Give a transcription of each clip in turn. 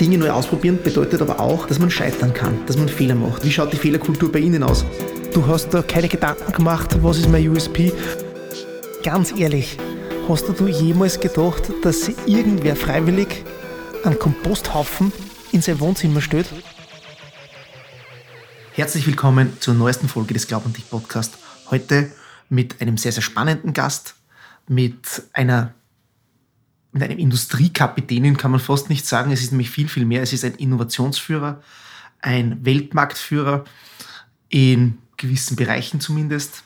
Dinge neu ausprobieren bedeutet aber auch, dass man scheitern kann, dass man Fehler macht. Wie schaut die Fehlerkultur bei Ihnen aus? Du hast da keine Gedanken gemacht, was ist mein USP? Ganz ehrlich, hast du jemals gedacht, dass irgendwer freiwillig einen Komposthaufen in sein Wohnzimmer stellt? Herzlich willkommen zur neuesten Folge des Glaub an dich Podcast. Heute mit einem sehr, sehr spannenden Gast, mit einer mit einem Industriekapitänin kann man fast nicht sagen. Es ist nämlich viel, viel mehr. Es ist ein Innovationsführer, ein Weltmarktführer in gewissen Bereichen zumindest.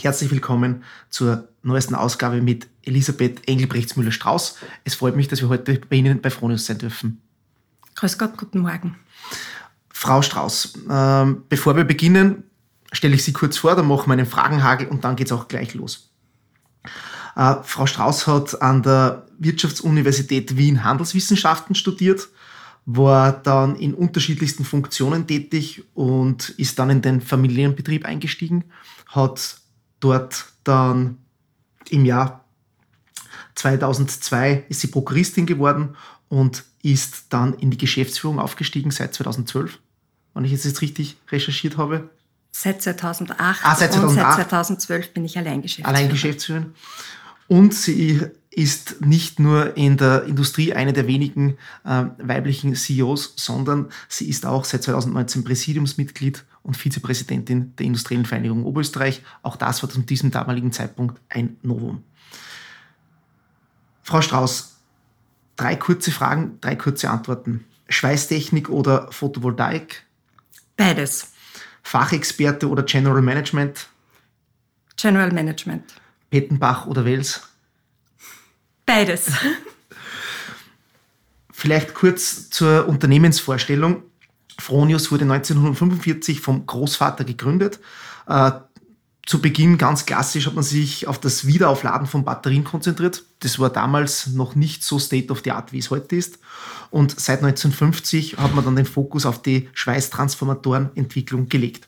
Herzlich willkommen zur neuesten Ausgabe mit Elisabeth Engelbrechts-Müller-Strauß. Es freut mich, dass wir heute bei Ihnen bei Fronius sein dürfen. Grüß Gott, guten Morgen. Frau Strauß, äh, bevor wir beginnen, stelle ich Sie kurz vor, dann machen wir einen Fragenhagel und dann geht es auch gleich los. Äh, Frau Strauß hat an der Wirtschaftsuniversität Wien Handelswissenschaften studiert, war dann in unterschiedlichsten Funktionen tätig und ist dann in den Familienbetrieb eingestiegen, hat dort dann im Jahr 2002 ist sie Prokuristin geworden und ist dann in die Geschäftsführung aufgestiegen seit 2012, wenn ich jetzt richtig recherchiert habe. Seit 2008, ah, seit 2008. und seit 2012 bin ich allein Geschäftsführerin. Allein Geschäftsführerin. Und sie ist nicht nur in der Industrie eine der wenigen äh, weiblichen CEOs, sondern sie ist auch seit 2019 Präsidiumsmitglied und Vizepräsidentin der Industriellen Vereinigung Oberösterreich. Auch das war zu diesem damaligen Zeitpunkt ein Novum. Frau Strauß, drei kurze Fragen, drei kurze Antworten. Schweißtechnik oder Photovoltaik? Beides. Fachexperte oder General Management? General Management. Pettenbach oder Wels? Beides. Vielleicht kurz zur Unternehmensvorstellung. Fronius wurde 1945 vom Großvater gegründet. Äh, zu Beginn ganz klassisch hat man sich auf das Wiederaufladen von Batterien konzentriert. Das war damals noch nicht so state of the art, wie es heute ist. Und seit 1950 hat man dann den Fokus auf die Schweißtransformatorenentwicklung gelegt.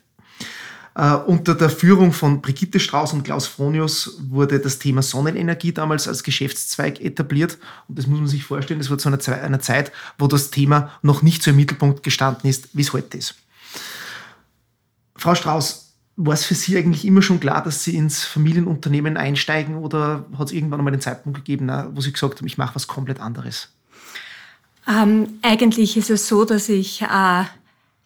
Uh, unter der Führung von Brigitte Strauß und Klaus Fronius wurde das Thema Sonnenenergie damals als Geschäftszweig etabliert. Und das muss man sich vorstellen, das war zu einer, einer Zeit, wo das Thema noch nicht so im Mittelpunkt gestanden ist, wie es heute ist. Frau Strauß, war es für Sie eigentlich immer schon klar, dass Sie ins Familienunternehmen einsteigen oder hat es irgendwann einmal den Zeitpunkt gegeben, wo Sie gesagt haben, ich mache was komplett anderes? Ähm, eigentlich ist es so, dass ich äh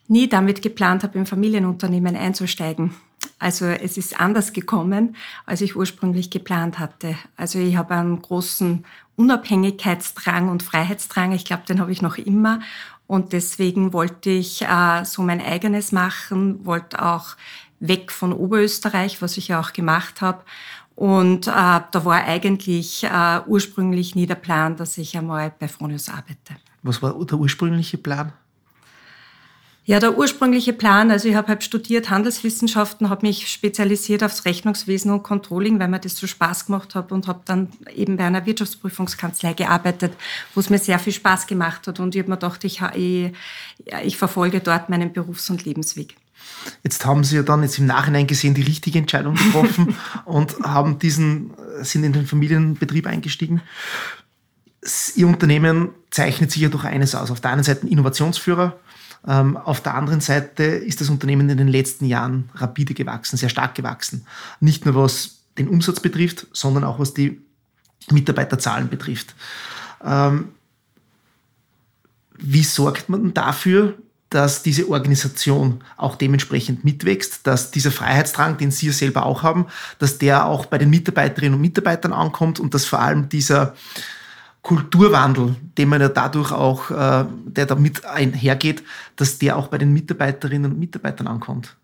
nie damit geplant habe, im Familienunternehmen einzusteigen. Also es ist anders gekommen, als ich ursprünglich geplant hatte. Also ich habe einen großen Unabhängigkeitsdrang und Freiheitsdrang. Ich glaube, den habe ich noch immer. Und deswegen wollte ich äh, so mein eigenes machen, wollte auch weg von Oberösterreich, was ich ja auch gemacht habe. Und äh, da war eigentlich äh, ursprünglich nie der Plan, dass ich einmal bei Fronius arbeite. Was war der ursprüngliche Plan? Ja, der ursprüngliche Plan, also ich habe halt studiert Handelswissenschaften, habe mich spezialisiert aufs Rechnungswesen und Controlling, weil mir das so Spaß gemacht hat und habe dann eben bei einer Wirtschaftsprüfungskanzlei gearbeitet, wo es mir sehr viel Spaß gemacht hat und ich habe mir gedacht, ich, ich, ich verfolge dort meinen Berufs- und Lebensweg. Jetzt haben Sie ja dann jetzt im Nachhinein gesehen die richtige Entscheidung getroffen und haben diesen, sind in den Familienbetrieb eingestiegen. Ihr Unternehmen zeichnet sich ja durch eines aus. Auf der einen Seite Innovationsführer, auf der anderen Seite ist das Unternehmen in den letzten Jahren rapide gewachsen, sehr stark gewachsen. Nicht nur was den Umsatz betrifft, sondern auch was die Mitarbeiterzahlen betrifft. Ähm, wie sorgt man dafür, dass diese Organisation auch dementsprechend mitwächst, dass dieser Freiheitsdrang, den Sie selber auch haben, dass der auch bei den Mitarbeiterinnen und Mitarbeitern ankommt und dass vor allem dieser Kulturwandel, den man ja dadurch auch, äh, der damit einhergeht, dass der auch bei den Mitarbeiterinnen und Mitarbeitern ankommt?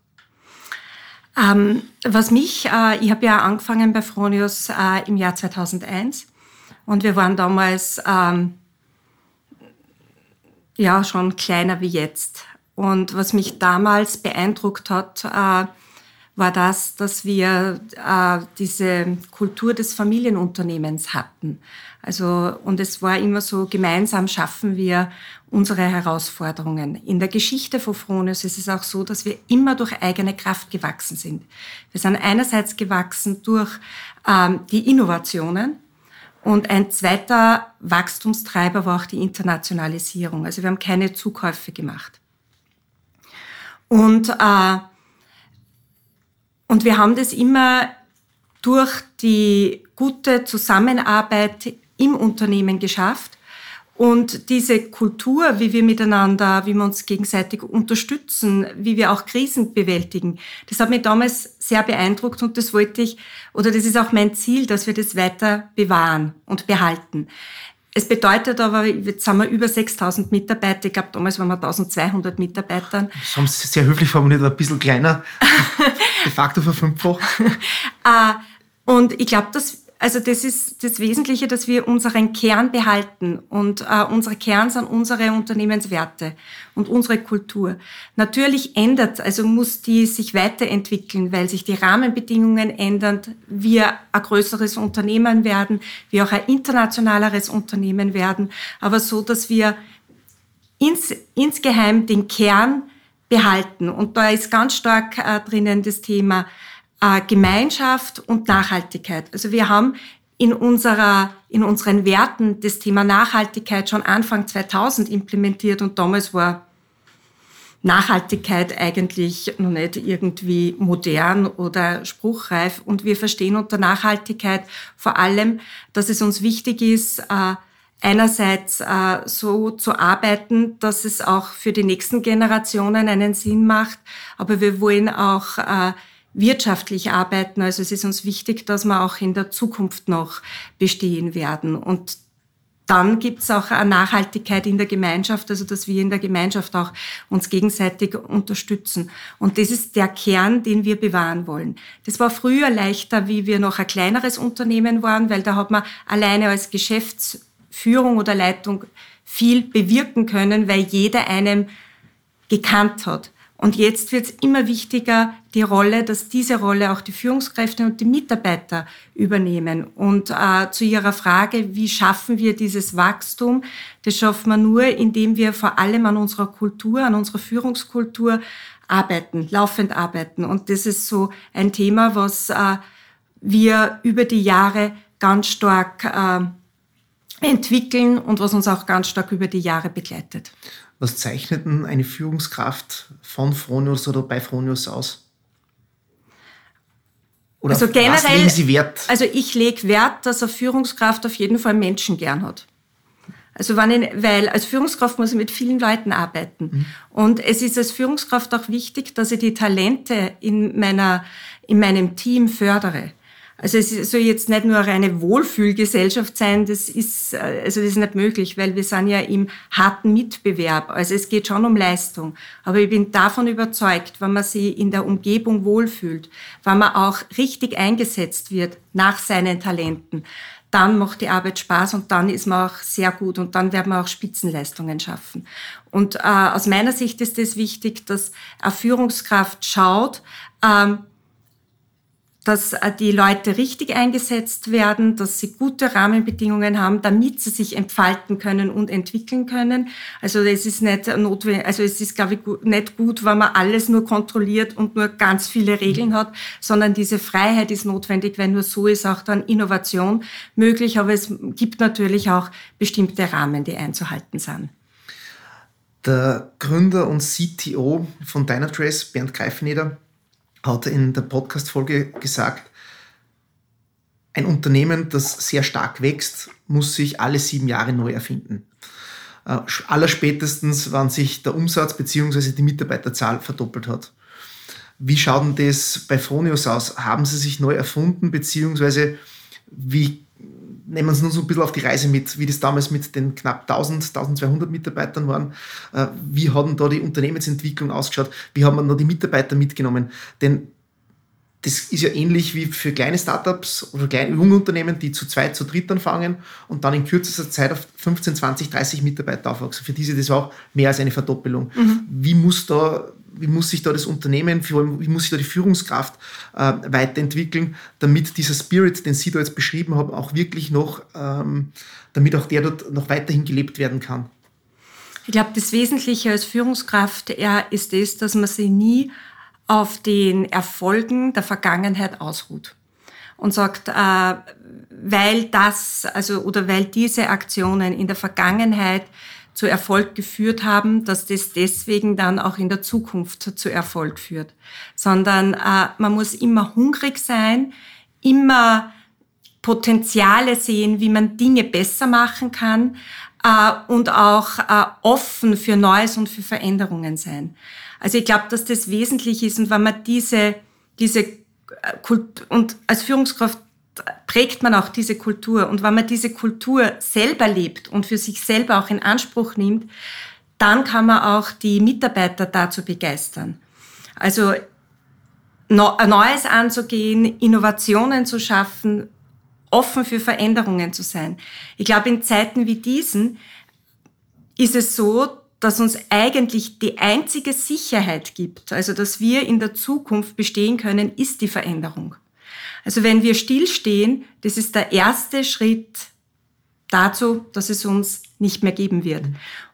Ähm, was mich, äh, ich habe ja angefangen bei Fronius äh, im Jahr 2001 und wir waren damals ähm, ja schon kleiner wie jetzt. Und was mich damals beeindruckt hat, äh, war das, dass wir äh, diese Kultur des Familienunternehmens hatten. Also, und es war immer so, gemeinsam schaffen wir unsere Herausforderungen. In der Geschichte von Fronius ist es auch so, dass wir immer durch eigene Kraft gewachsen sind. Wir sind einerseits gewachsen durch ähm, die Innovationen Und ein zweiter Wachstumstreiber war auch die Internationalisierung. Also wir haben keine Zukäufe gemacht. Und, äh, und wir haben das immer durch die gute Zusammenarbeit im Unternehmen geschafft. Und diese Kultur, wie wir miteinander, wie wir uns gegenseitig unterstützen, wie wir auch Krisen bewältigen, das hat mich damals sehr beeindruckt und das wollte ich, oder das ist auch mein Ziel, dass wir das weiter bewahren und behalten. Es bedeutet aber, jetzt sind wir über 6000 Mitarbeiter. Ich glaube, damals waren wir 1200 Mitarbeiter. Das haben Sie sehr höflich formuliert, ein bisschen kleiner. de facto verfünffacht. Äh, und ich glaube, dass also das ist das Wesentliche, dass wir unseren Kern behalten und äh, unsere Kern sind unsere Unternehmenswerte und unsere Kultur. Natürlich ändert, also muss die sich weiterentwickeln, weil sich die Rahmenbedingungen ändern, wir ein größeres Unternehmen werden, wir auch ein internationaleres Unternehmen werden, aber so, dass wir ins, insgeheim den Kern behalten. Und da ist ganz stark äh, drinnen das Thema Gemeinschaft und Nachhaltigkeit. Also wir haben in, unserer, in unseren Werten das Thema Nachhaltigkeit schon Anfang 2000 implementiert und damals war Nachhaltigkeit eigentlich noch nicht irgendwie modern oder spruchreif. Und wir verstehen unter Nachhaltigkeit vor allem, dass es uns wichtig ist, äh, einerseits äh, so zu arbeiten, dass es auch für die nächsten Generationen einen Sinn macht, aber wir wollen auch äh, wirtschaftlich arbeiten. Also es ist uns wichtig, dass wir auch in der Zukunft noch bestehen werden. Und dann gibt es auch eine Nachhaltigkeit in der Gemeinschaft, also dass wir in der Gemeinschaft auch uns gegenseitig unterstützen. Und das ist der Kern, den wir bewahren wollen. Das war früher leichter, wie wir noch ein kleineres Unternehmen waren, weil da hat man alleine als Geschäftsführung oder Leitung viel bewirken können, weil jeder einem gekannt hat. Und jetzt wird es immer wichtiger, die Rolle, dass diese Rolle auch die Führungskräfte und die Mitarbeiter übernehmen. Und äh, zu Ihrer Frage, wie schaffen wir dieses Wachstum? Das schaffen wir nur, indem wir vor allem an unserer Kultur, an unserer Führungskultur arbeiten, laufend arbeiten. Und das ist so ein Thema, was äh, wir über die Jahre ganz stark äh, entwickeln und was uns auch ganz stark über die Jahre begleitet. Was zeichnet denn eine Führungskraft von Fronius oder bei Fronius aus? Oder also generell, was legen Sie Wert? Also ich lege Wert, dass eine Führungskraft auf jeden Fall Menschen gern hat. Also wenn ich, weil als Führungskraft muss ich mit vielen Leuten arbeiten. Mhm. Und es ist als Führungskraft auch wichtig, dass ich die Talente in meiner, in meinem Team fördere. Also es soll jetzt nicht nur eine Wohlfühlgesellschaft sein, das ist, äh, also das ist nicht möglich, weil wir sind ja im harten Mitbewerb. Also es geht schon um Leistung. Aber ich bin davon überzeugt, wenn man sich in der Umgebung wohlfühlt, wenn man auch richtig eingesetzt wird nach seinen Talenten, dann macht die Arbeit Spaß und dann ist man auch sehr gut und dann werden wir auch Spitzenleistungen schaffen. Und äh, aus meiner Sicht ist es wichtig, dass eine Führungskraft schaut, ähm, dass äh, die Leute richtig eingesetzt werden, dass sie gute Rahmenbedingungen haben, damit sie sich entfalten können und entwickeln können. Also es ist nicht notwendig, also es ist, glaube ich, nicht gut, wenn man alles nur kontrolliert und nur ganz viele Regeln hat, sondern diese Freiheit ist notwendig, weil nur so ist auch dann Innovation möglich. Aber es gibt natürlich auch bestimmte Rahmen, die einzuhalten sind. Der Gründer und CTO von Dynatrace, Bernd Greifeneder, hat in der Podcast-Folge gesagt, ein Unternehmen, das sehr stark wächst, muss sich alle sieben Jahre neu erfinden. Äh, allerspätestens, wenn sich der Umsatz bzw. die Mitarbeiterzahl verdoppelt hat. Wie schaut denn das bei Fronius aus? Haben Sie sich neu erfunden, beziehungsweise wie nehmen wir uns nur so ein bisschen auf die Reise mit, wie das damals mit den knapp 1000, 1200 Mitarbeitern waren. Äh, wie hat denn da die Unternehmensentwicklung ausgeschaut? Wie haben wir da die Mitarbeiter mitgenommen? Denn das ist ja ähnlich wie für kleine Startups oder kleine junge Unternehmen, die zu zweit, zu dritt anfangen und dann in kürzester Zeit auf 15, 20, 30 Mitarbeiter aufwachsen. Für diese das auch mehr als eine Verdoppelung. Mhm. Wie muss da wie muss sich da das Unternehmen, wie muss sich da die Führungskraft äh, weiterentwickeln, damit dieser Spirit, den Sie da jetzt beschrieben haben, auch wirklich noch, ähm, damit auch der dort noch weiterhin gelebt werden kann? Ich glaube, das Wesentliche als Führungskraft ist es, dass man sich nie auf den Erfolgen der Vergangenheit ausruht. und sagt, äh, weil das, also oder weil diese Aktionen in der Vergangenheit zu Erfolg geführt haben, dass das deswegen dann auch in der Zukunft zu Erfolg führt. Sondern äh, man muss immer hungrig sein, immer Potenziale sehen, wie man Dinge besser machen kann äh, und auch äh, offen für Neues und für Veränderungen sein. Also ich glaube, dass das wesentlich ist und wenn man diese, diese äh, Kult und als Führungskraft prägt man auch diese Kultur. Und wenn man diese Kultur selber lebt und für sich selber auch in Anspruch nimmt, dann kann man auch die Mitarbeiter dazu begeistern. Also Neues anzugehen, Innovationen zu schaffen, offen für Veränderungen zu sein. Ich glaube, in Zeiten wie diesen ist es so, dass uns eigentlich die einzige Sicherheit gibt, also dass wir in der Zukunft bestehen können, ist die Veränderung. Also wenn wir stillstehen, das ist der erste Schritt dazu, dass es uns nicht mehr geben wird.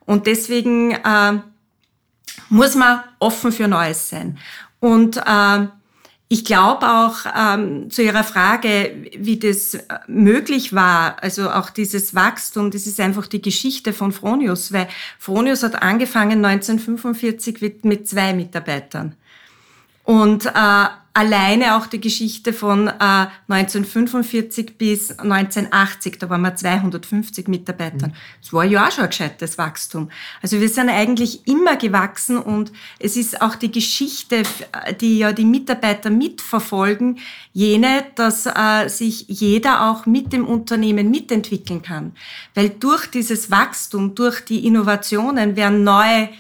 Und deswegen äh, muss man offen für Neues sein. Und äh, ich glaube auch ähm, zu Ihrer Frage, wie das möglich war, also auch dieses Wachstum, das ist einfach die Geschichte von Fronius, weil Fronius hat angefangen 1945 mit, mit zwei Mitarbeitern. Und äh, alleine auch die Geschichte von äh, 1945 bis 1980, da waren wir 250 Mitarbeitern. Das war ja auch schon ein gescheites Wachstum. Also wir sind eigentlich immer gewachsen und es ist auch die Geschichte, die ja die Mitarbeiter mitverfolgen, jene, dass äh, sich jeder auch mit dem Unternehmen mitentwickeln kann. Weil durch dieses Wachstum, durch die Innovationen werden neue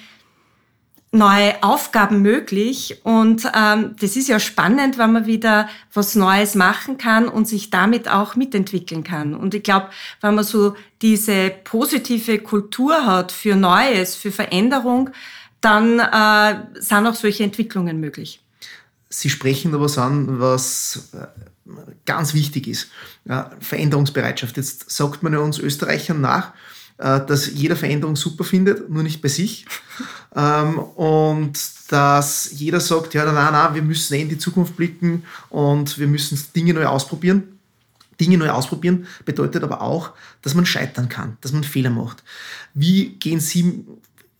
neue Aufgaben möglich und ähm, das ist ja spannend, wenn man wieder was Neues machen kann und sich damit auch mitentwickeln kann. Und ich glaube, wenn man so diese positive Kultur hat für Neues, für Veränderung, dann äh, sind auch solche Entwicklungen möglich. Sie sprechen da was an, was äh, ganz wichtig ist. Ja, Veränderungsbereitschaft. Jetzt sagt man ja uns Österreichern nach, äh, dass jeder Veränderung super findet, nur nicht bei sich. ähm, und dass jeder sagt, ja, nein, nein, wir müssen eh in die Zukunft blicken und wir müssen Dinge neu ausprobieren. Dinge neu ausprobieren bedeutet aber auch, dass man scheitern kann, dass man Fehler macht. Wie gehen Sie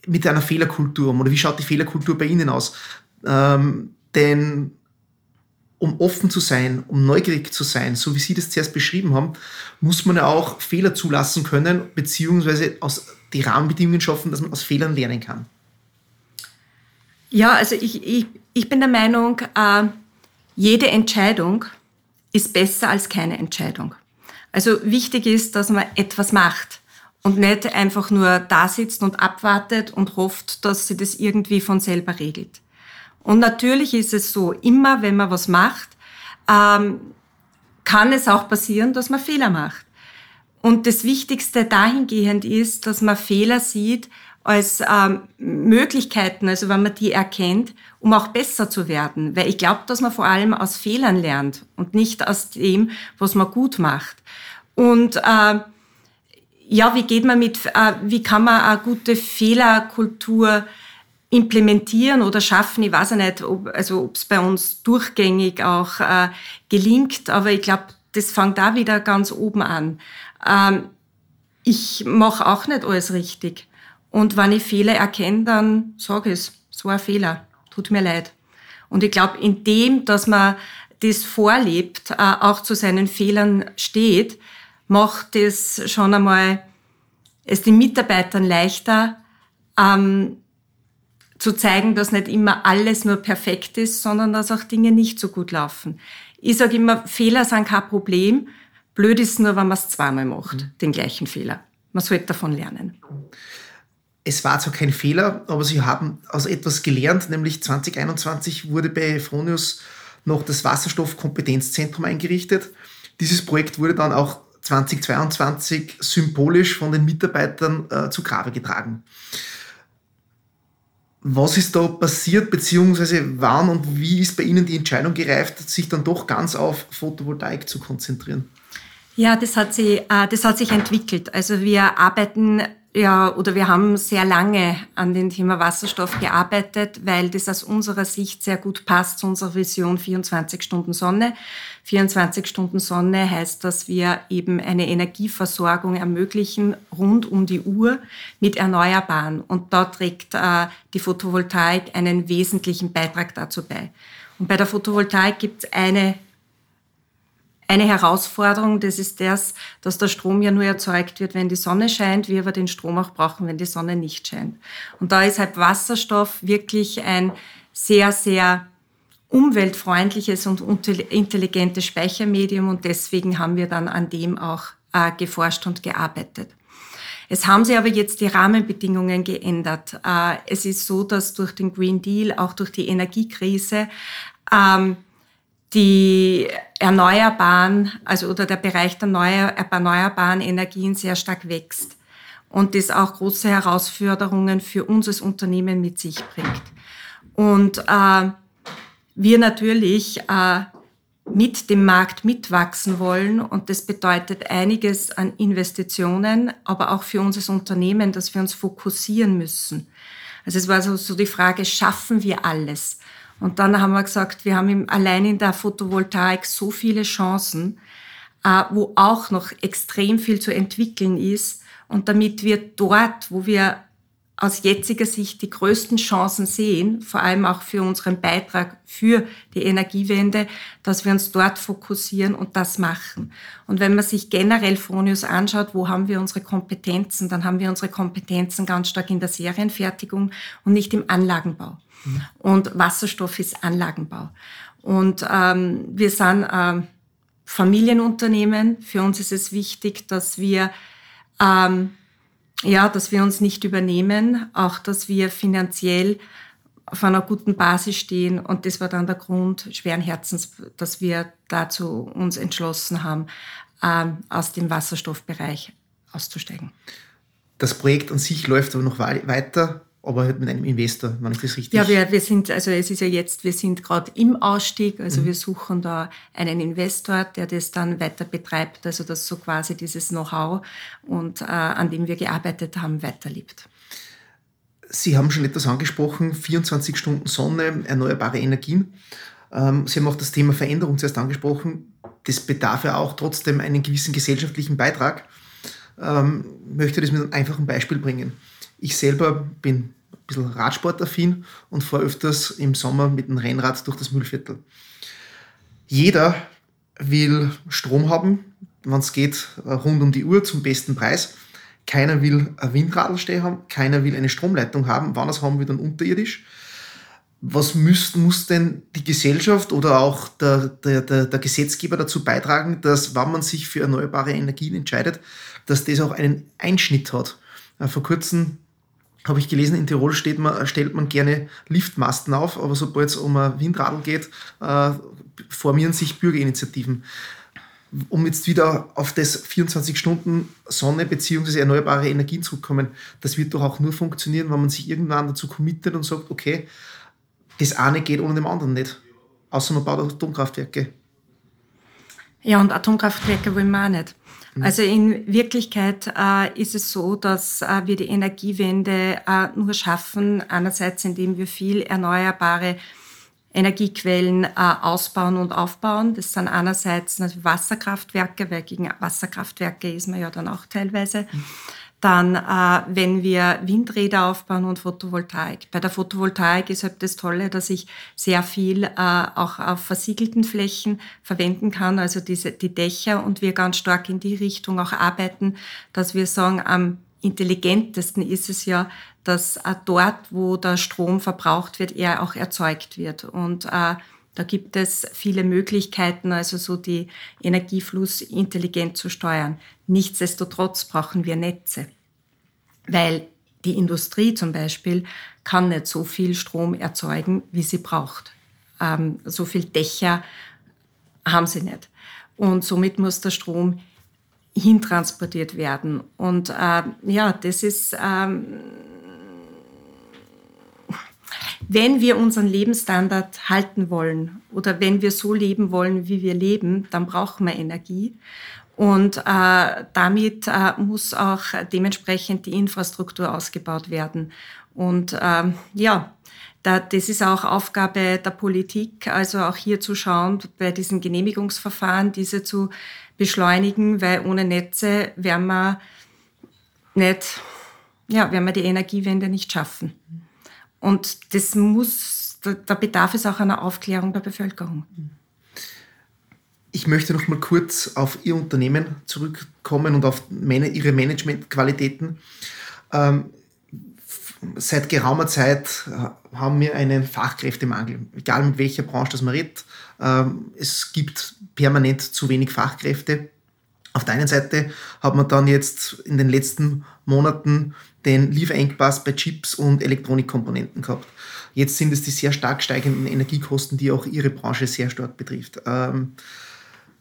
mit einer Fehlerkultur um oder wie schaut die Fehlerkultur bei Ihnen aus? Ähm, denn um offen zu sein, um neugierig zu sein, so wie Sie das zuerst beschrieben haben, muss man ja auch Fehler zulassen können, beziehungsweise aus die Rahmenbedingungen schaffen, dass man aus Fehlern lernen kann. Ja, also ich, ich, ich bin der Meinung, äh, jede Entscheidung ist besser als keine Entscheidung. Also wichtig ist, dass man etwas macht und nicht einfach nur da sitzt und abwartet und hofft, dass sie das irgendwie von selber regelt. Und natürlich ist es so, immer wenn man was macht, ähm, kann es auch passieren, dass man Fehler macht. Und das Wichtigste dahingehend ist, dass man Fehler sieht als ähm, Möglichkeiten, also wenn man die erkennt, um auch besser zu werden. Weil ich glaube, dass man vor allem aus Fehlern lernt und nicht aus dem, was man gut macht. Und äh, ja, wie geht man mit, äh, wie kann man eine gute Fehlerkultur implementieren oder schaffen. Ich weiß nicht, ob also ob es bei uns durchgängig auch äh, gelingt, aber ich glaube, das fängt da wieder ganz oben an. Ähm, ich mache auch nicht alles richtig. Und wenn ich Fehler erkenne, dann sage ich es, es ein Fehler, tut mir leid. Und ich glaube, in dem, dass man das vorlebt, äh, auch zu seinen Fehlern steht, macht es schon einmal es den Mitarbeitern leichter, ähm, zu zeigen, dass nicht immer alles nur perfekt ist, sondern dass auch Dinge nicht so gut laufen. Ich sage immer, Fehler sind kein Problem. Blöd ist nur, wenn man es zweimal macht, mhm. den gleichen Fehler. Man sollte davon lernen. Es war zwar kein Fehler, aber Sie haben aus etwas gelernt, nämlich 2021 wurde bei Fronius noch das Wasserstoffkompetenzzentrum eingerichtet. Dieses Projekt wurde dann auch 2022 symbolisch von den Mitarbeitern äh, zu Grabe getragen. Was ist da passiert, beziehungsweise wann und wie ist bei Ihnen die Entscheidung gereift, sich dann doch ganz auf Photovoltaik zu konzentrieren? Ja, das hat, sie, äh, das hat sich entwickelt. Also wir arbeiten ja, oder wir haben sehr lange an dem Thema Wasserstoff gearbeitet, weil das aus unserer Sicht sehr gut passt zu unserer Vision 24 Stunden Sonne. 24 Stunden Sonne heißt, dass wir eben eine Energieversorgung ermöglichen rund um die Uhr mit Erneuerbaren. Und da trägt äh, die Photovoltaik einen wesentlichen Beitrag dazu bei. Und bei der Photovoltaik gibt es eine eine Herausforderung, das ist das, dass der Strom ja nur erzeugt wird, wenn die Sonne scheint, wir aber den Strom auch brauchen, wenn die Sonne nicht scheint. Und da ist halt Wasserstoff wirklich ein sehr, sehr umweltfreundliches und intelligentes Speichermedium und deswegen haben wir dann an dem auch äh, geforscht und gearbeitet. Es haben sich aber jetzt die Rahmenbedingungen geändert. Äh, es ist so, dass durch den Green Deal, auch durch die Energiekrise, ähm, die erneuerbaren, also oder der Bereich der erneuerbaren Energien sehr stark wächst und das auch große Herausforderungen für uns als Unternehmen mit sich bringt. Und äh, wir natürlich äh, mit dem Markt mitwachsen wollen und das bedeutet einiges an Investitionen, aber auch für uns als Unternehmen, dass wir uns fokussieren müssen. Also es war so, die Frage, schaffen wir alles? Und dann haben wir gesagt, wir haben allein in der Photovoltaik so viele Chancen, äh, wo auch noch extrem viel zu entwickeln ist. Und damit wir dort, wo wir aus jetziger Sicht die größten Chancen sehen, vor allem auch für unseren Beitrag für die Energiewende, dass wir uns dort fokussieren und das machen. Und wenn man sich generell Fronius anschaut, wo haben wir unsere Kompetenzen, dann haben wir unsere Kompetenzen ganz stark in der Serienfertigung und nicht im Anlagenbau. Mhm. Und Wasserstoff ist Anlagenbau. Und ähm, wir sind ähm, Familienunternehmen. Für uns ist es wichtig, dass wir ähm, ja, dass wir uns nicht übernehmen, auch dass wir finanziell auf einer guten Basis stehen. Und das war dann der Grund, schweren Herzens, dass wir dazu uns entschlossen haben, ähm, aus dem Wasserstoffbereich auszusteigen. Das Projekt an sich läuft aber noch weiter aber halt mit einem Investor, wenn ich das richtig. Ja, wir, wir sind, also es ist ja jetzt, wir sind gerade im Ausstieg, also mhm. wir suchen da einen Investor, der das dann weiter betreibt, also dass so quasi dieses Know-how und äh, an dem wir gearbeitet haben, weiterlebt. Sie haben schon etwas angesprochen, 24 Stunden Sonne, erneuerbare Energien. Ähm, Sie haben auch das Thema Veränderung zuerst angesprochen. Das bedarf ja auch trotzdem einen gewissen gesellschaftlichen Beitrag. Ähm, möchte das mit einem einfachen Beispiel bringen. Ich selber bin bisschen radsportaffin und fahre öfters im Sommer mit dem Rennrad durch das Müllviertel. Jeder will Strom haben, wenn es geht, rund um die Uhr zum besten Preis. Keiner will ein Windradl stehen haben, keiner will eine Stromleitung haben. Wann das haben wir dann unterirdisch? Was müsst, muss denn die Gesellschaft oder auch der, der, der, der Gesetzgeber dazu beitragen, dass, wenn man sich für erneuerbare Energien entscheidet, dass das auch einen Einschnitt hat? Vor kurzem habe ich gelesen, in Tirol man, stellt man gerne Liftmasten auf, aber sobald es um ein Windradl geht, äh, formieren sich Bürgerinitiativen. Um jetzt wieder auf das 24 Stunden Sonne bzw. erneuerbare Energien zurückkommen, das wird doch auch nur funktionieren, wenn man sich irgendwann dazu committet und sagt, okay, das eine geht ohne dem anderen nicht. Außer man baut Atomkraftwerke. Ja, und Atomkraftwerke wollen wir auch nicht. Mhm. Also in Wirklichkeit äh, ist es so, dass äh, wir die Energiewende äh, nur schaffen, einerseits indem wir viel erneuerbare Energiequellen äh, ausbauen und aufbauen. Das sind einerseits Wasserkraftwerke, weil gegen Wasserkraftwerke ist man ja dann auch teilweise. Mhm. Dann, äh, wenn wir Windräder aufbauen und Photovoltaik. Bei der Photovoltaik ist halt das Tolle, dass ich sehr viel äh, auch auf versiegelten Flächen verwenden kann, also diese, die Dächer und wir ganz stark in die Richtung auch arbeiten, dass wir sagen, am intelligentesten ist es ja, dass äh, dort, wo der Strom verbraucht wird, er auch erzeugt wird. Und äh, da gibt es viele Möglichkeiten, also so die Energiefluss intelligent zu steuern. Nichtsdestotrotz brauchen wir Netze, weil die Industrie zum Beispiel kann nicht so viel Strom erzeugen, wie sie braucht. Ähm, so viel Dächer haben sie nicht. Und somit muss der Strom hintransportiert werden. Und äh, ja, das ist ähm, wenn wir unseren Lebensstandard halten wollen oder wenn wir so leben wollen, wie wir leben, dann brauchen wir Energie. Und äh, damit äh, muss auch dementsprechend die Infrastruktur ausgebaut werden. Und ähm, ja, da, das ist auch Aufgabe der Politik, also auch hier zu schauen, bei diesen Genehmigungsverfahren diese zu beschleunigen, weil ohne Netze werden wir nicht, ja, werden wir die Energiewende nicht schaffen. Und das muss, da bedarf es auch einer Aufklärung der Bevölkerung. Ich möchte noch mal kurz auf Ihr Unternehmen zurückkommen und auf meine, Ihre Managementqualitäten. Ähm, seit geraumer Zeit äh, haben wir einen Fachkräftemangel, egal mit welcher Branche das man redet. Ähm, es gibt permanent zu wenig Fachkräfte. Auf der einen Seite hat man dann jetzt in den letzten Monaten den Lieferengpass bei Chips und Elektronikkomponenten gehabt. Jetzt sind es die sehr stark steigenden Energiekosten, die auch Ihre Branche sehr stark betrifft. Ähm,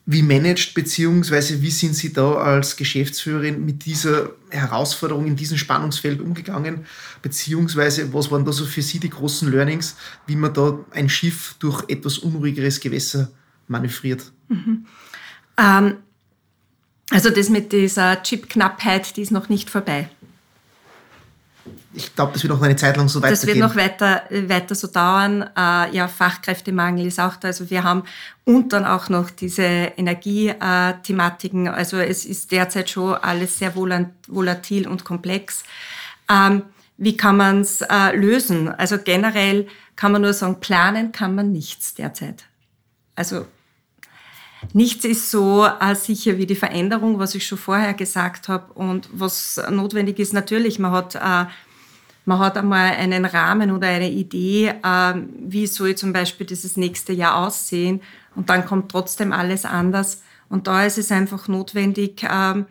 wie managt beziehungsweise wie sind Sie da als Geschäftsführerin mit dieser Herausforderung in diesem Spannungsfeld umgegangen? Beziehungsweise was waren da so für Sie die großen Learnings, wie man da ein Schiff durch etwas unruhigeres Gewässer manövriert? Mhm. Ähm, also das mit dieser Chip-Knappheit, die ist noch nicht vorbei ich glaube, das wird noch eine Zeit lang so weitergehen. Das wird noch weiter, weiter so dauern. Äh, ja, Fachkräftemangel ist auch da. Also wir haben und dann auch noch diese Energiethematiken. Also es ist derzeit schon alles sehr volatil und komplex. Ähm, wie kann man es äh, lösen? Also generell kann man nur sagen, planen kann man nichts derzeit. Also Nichts ist so sicher wie die Veränderung, was ich schon vorher gesagt habe. Und was notwendig ist, natürlich, man hat äh, man hat einmal einen Rahmen oder eine Idee, ähm, wie soll zum Beispiel dieses nächste Jahr aussehen und dann kommt trotzdem alles anders. Und da ist es einfach notwendig, ähm,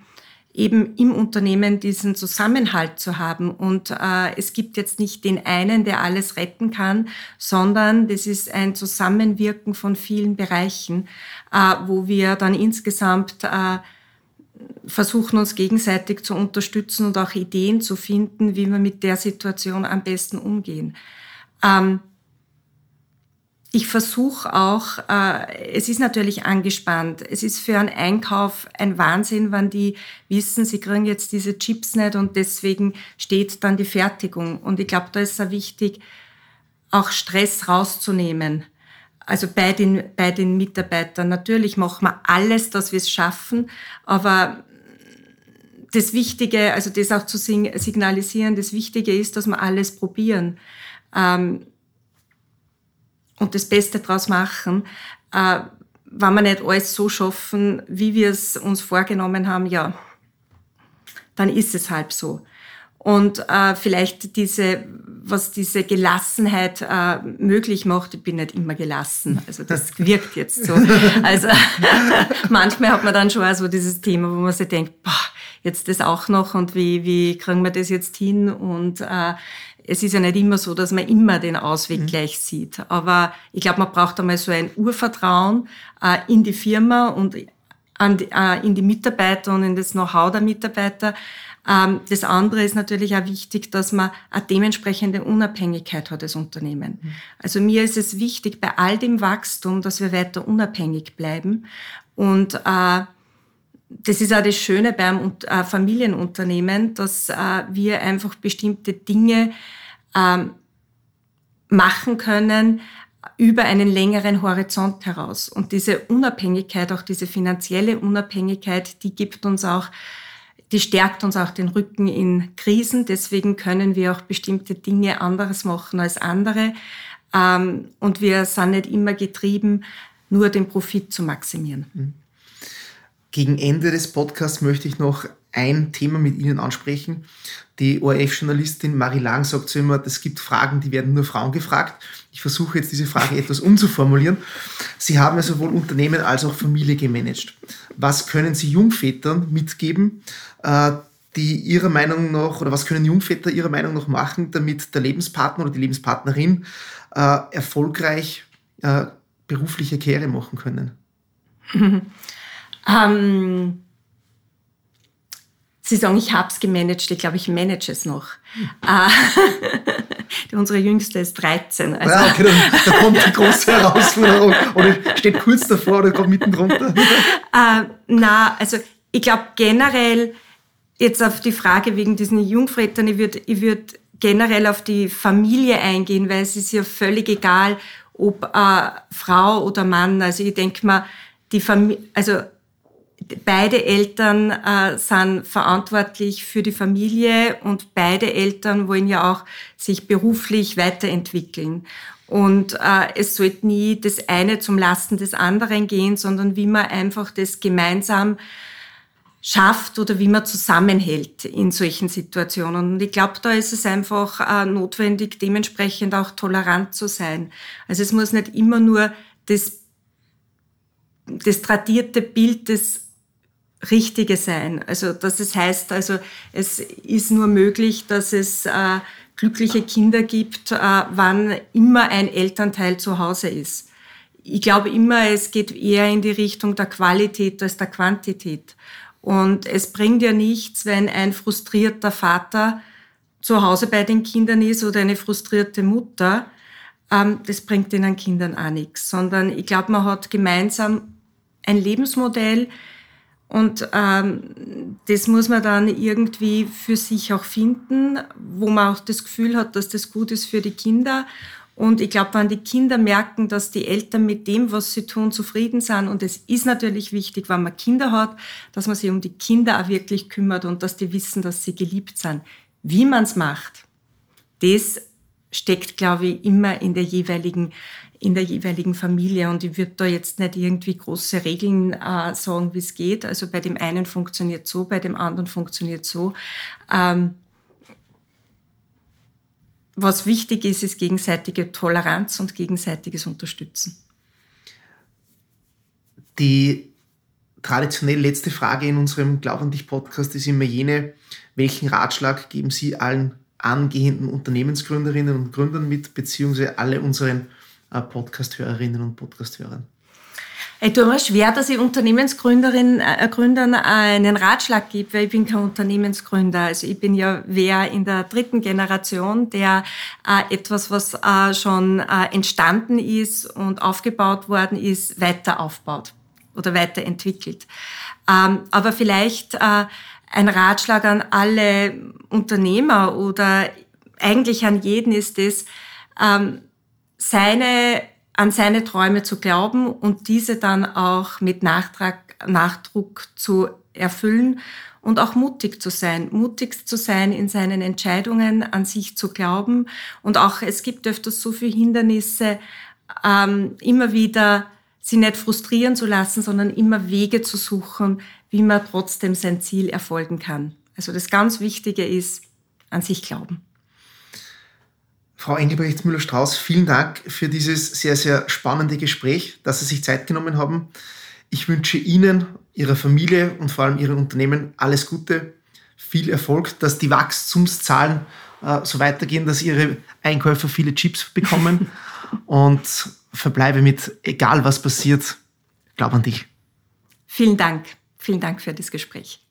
eben im Unternehmen diesen Zusammenhalt zu haben. Und äh, es gibt jetzt nicht den einen, der alles retten kann, sondern das ist ein Zusammenwirken von vielen Bereichen, äh, wo wir dann insgesamt äh, versuchen uns gegenseitig zu unterstützen und auch Ideen zu finden, wie wir mit der Situation am besten umgehen. Ähm, ich versuche auch, äh, es ist natürlich angespannt. Es ist für einen Einkauf ein Wahnsinn, wenn die wissen, sie kriegen jetzt diese Chips nicht und deswegen steht dann die Fertigung. Und ich glaube, da ist es wichtig, auch Stress rauszunehmen. Also bei den, bei den Mitarbeitern. Natürlich machen wir alles, dass wir es schaffen, aber das Wichtige, also das auch zu signalisieren, das Wichtige ist, dass wir alles probieren ähm, und das Beste draus machen. Äh, wenn wir nicht alles so schaffen, wie wir es uns vorgenommen haben, ja, dann ist es halb so und äh, vielleicht diese, was diese Gelassenheit äh, möglich macht. Ich bin nicht immer gelassen, also das wirkt jetzt so. Also manchmal hat man dann schon auch so dieses Thema, wo man sich denkt, boah, jetzt das auch noch und wie, wie kriegen wir das jetzt hin? Und äh, es ist ja nicht immer so, dass man immer den Ausweg mhm. gleich sieht. Aber ich glaube, man braucht einmal so ein Urvertrauen äh, in die Firma und an die, äh, in die Mitarbeiter und in das Know-how der Mitarbeiter, ähm, das andere ist natürlich auch wichtig, dass man eine dementsprechende Unabhängigkeit hat als Unternehmen. Mhm. Also mir ist es wichtig bei all dem Wachstum, dass wir weiter unabhängig bleiben und äh, das ist auch das Schöne beim äh, Familienunternehmen, dass äh, wir einfach bestimmte Dinge ähm, machen können über einen längeren Horizont heraus. Und diese Unabhängigkeit, auch diese finanzielle Unabhängigkeit, die gibt uns auch die stärkt uns auch den Rücken in Krisen. Deswegen können wir auch bestimmte Dinge anderes machen als andere. Ähm, und wir sind nicht immer getrieben, nur den Profit zu maximieren. Mhm. Gegen Ende des Podcasts möchte ich noch ein Thema mit Ihnen ansprechen. Die ORF-Journalistin Marie Lang sagt so immer, es gibt Fragen, die werden nur Frauen gefragt. Ich versuche jetzt diese Frage etwas umzuformulieren. Sie haben ja sowohl Unternehmen als auch Familie gemanagt. Was können Sie Jungvätern mitgeben, äh, die Ihrer Meinung nach, oder was können Jungväter Ihrer Meinung nach machen, damit der Lebenspartner oder die Lebenspartnerin äh, erfolgreich äh, berufliche Karriere machen können? ähm, Sie sagen, ich habe es gemanagt. Ich glaube, ich manage es noch. Hm. Unsere Jüngste ist 13. Also ja, okay, da, da, kommt die große Herausforderung. Oder steht kurz davor oder kommt mitten drunter. Äh, na, also ich glaube generell, jetzt auf die Frage wegen diesen Jungvätern, ich würde ich würd generell auf die Familie eingehen, weil es ist ja völlig egal, ob äh, Frau oder Mann. Also ich denke mal, die Familie, also beide Eltern äh, sind verantwortlich für die Familie und beide Eltern wollen ja auch sich beruflich weiterentwickeln. Und äh, es sollte nie das eine zum Lasten des anderen gehen, sondern wie man einfach das gemeinsam schafft oder wie man zusammenhält in solchen Situationen. Und ich glaube, da ist es einfach äh, notwendig, dementsprechend auch tolerant zu sein. Also es muss nicht immer nur das, das tradierte Bild des Richtige sein. Also dass es heißt, also es ist nur möglich, dass es äh, glückliche Kinder gibt, äh, wann immer ein Elternteil zu Hause ist. Ich glaube immer, es geht eher in die Richtung der Qualität als der Quantität. Und es bringt ja nichts, wenn ein frustrierter Vater zu Hause bei den Kindern ist oder eine frustrierte Mutter. Ähm, das bringt den Kindern auch nichts, sondern ich glaube, man hat gemeinsam ein Lebensmodell und ähm, das muss man dann irgendwie für sich auch finden, wo man auch das Gefühl hat, dass das gut ist für die Kinder und ich glaube, wenn die Kinder merken, dass die Eltern mit dem, was sie tun, zufrieden sind, und es ist natürlich wichtig, wenn man Kinder hat, dass man sich um die Kinder auch wirklich kümmert und dass die wissen, dass sie geliebt sind. Wie man es macht, das steckt, glaube ich, immer in der jeweiligen in der jeweiligen Familie. Und ich würde da jetzt nicht irgendwie große Regeln äh, sagen, wie es geht. Also bei dem einen funktioniert so, bei dem anderen funktioniert so. Ähm, was wichtig ist, ist gegenseitige Toleranz und gegenseitiges Unterstützen. Die traditionell letzte Frage in unserem Glaub an dich Podcast ist immer jene, welchen Ratschlag geben Sie allen angehenden Unternehmensgründerinnen und Gründern mit, beziehungsweise alle unseren Podcast-Hörerinnen und Podcast-Hörern? Ich tue mir schwer, dass ich Unternehmensgründerin, äh, Gründern einen Ratschlag gebe, weil ich bin kein Unternehmensgründer. Also ich bin ja wer in der dritten Generation, der äh, etwas, was äh, schon äh, entstanden ist und aufgebaut worden ist, weiter aufbaut oder weiterentwickelt. Ähm, aber vielleicht äh, ein Ratschlag an alle Unternehmer oder eigentlich an jeden ist es, ähm, seine an seine Träume zu glauben und diese dann auch mit Nachtrag, Nachdruck zu erfüllen und auch mutig zu sein, mutig zu sein in seinen Entscheidungen, an sich zu glauben und auch es gibt öfters so viele Hindernisse, ähm, immer wieder sie nicht frustrieren zu lassen, sondern immer Wege zu suchen, wie man trotzdem sein Ziel erfolgen kann. Also das ganz Wichtige ist, an sich glauben. Frau Engelbrecht Müller-Strauß, vielen Dank für dieses sehr, sehr spannende Gespräch, dass Sie sich Zeit genommen haben. Ich wünsche Ihnen, Ihrer Familie und vor allem Ihren Unternehmen alles Gute, viel Erfolg, dass die Wachstumszahlen äh, so weitergehen, dass Ihre Einkäufer viele Chips bekommen und verbleibe mit, egal was passiert, glaub an dich. Vielen Dank. Vielen Dank für das Gespräch.